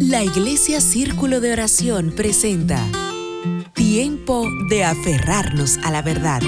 La Iglesia Círculo de Oración presenta Tiempo de aferrarnos a la verdad.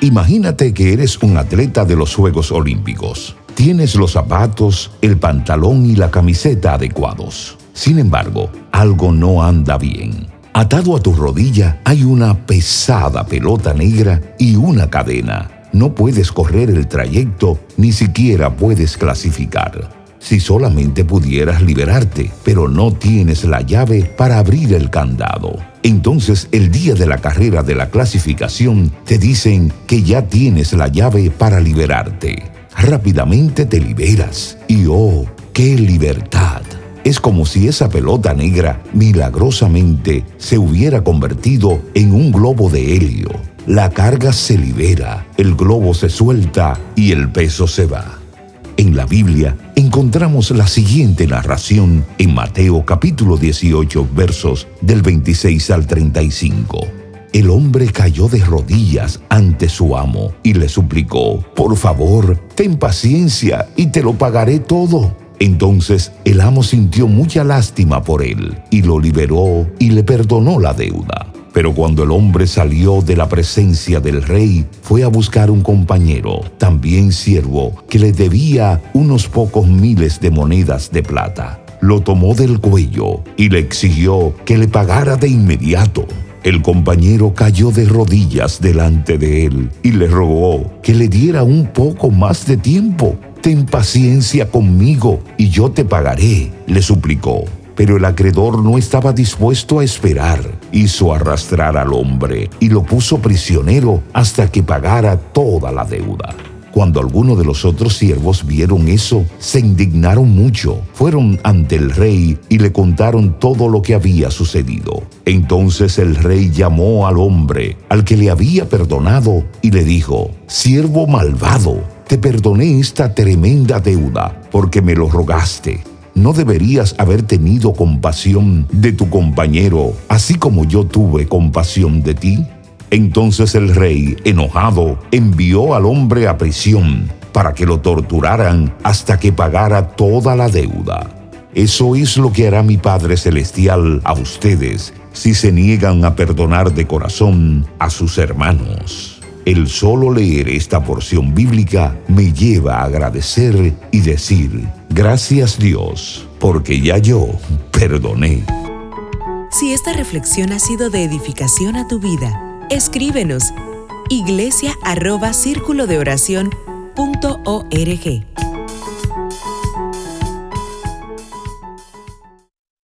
Imagínate que eres un atleta de los Juegos Olímpicos. Tienes los zapatos, el pantalón y la camiseta adecuados. Sin embargo, algo no anda bien. Atado a tu rodilla hay una pesada pelota negra y una cadena. No puedes correr el trayecto, ni siquiera puedes clasificar. Si solamente pudieras liberarte, pero no tienes la llave para abrir el candado. Entonces el día de la carrera de la clasificación te dicen que ya tienes la llave para liberarte. Rápidamente te liberas y oh, qué libertad. Es como si esa pelota negra milagrosamente se hubiera convertido en un globo de helio. La carga se libera, el globo se suelta y el peso se va. En la Biblia encontramos la siguiente narración en Mateo capítulo 18 versos del 26 al 35. El hombre cayó de rodillas ante su amo y le suplicó, por favor, ten paciencia y te lo pagaré todo. Entonces el amo sintió mucha lástima por él y lo liberó y le perdonó la deuda. Pero cuando el hombre salió de la presencia del rey, fue a buscar un compañero, también siervo, que le debía unos pocos miles de monedas de plata. Lo tomó del cuello y le exigió que le pagara de inmediato. El compañero cayó de rodillas delante de él y le rogó que le diera un poco más de tiempo Ten paciencia conmigo y yo te pagaré, le suplicó. Pero el acreedor no estaba dispuesto a esperar. Hizo arrastrar al hombre y lo puso prisionero hasta que pagara toda la deuda. Cuando algunos de los otros siervos vieron eso, se indignaron mucho. Fueron ante el rey y le contaron todo lo que había sucedido. Entonces el rey llamó al hombre, al que le había perdonado, y le dijo, Siervo malvado, te perdoné esta tremenda deuda porque me lo rogaste. ¿No deberías haber tenido compasión de tu compañero, así como yo tuve compasión de ti? Entonces el rey, enojado, envió al hombre a prisión para que lo torturaran hasta que pagara toda la deuda. Eso es lo que hará mi Padre Celestial a ustedes si se niegan a perdonar de corazón a sus hermanos. El solo leer esta porción bíblica me lleva a agradecer y decir, gracias Dios, porque ya yo perdoné. Si esta reflexión ha sido de edificación a tu vida, escríbenos iglesia arroba de oración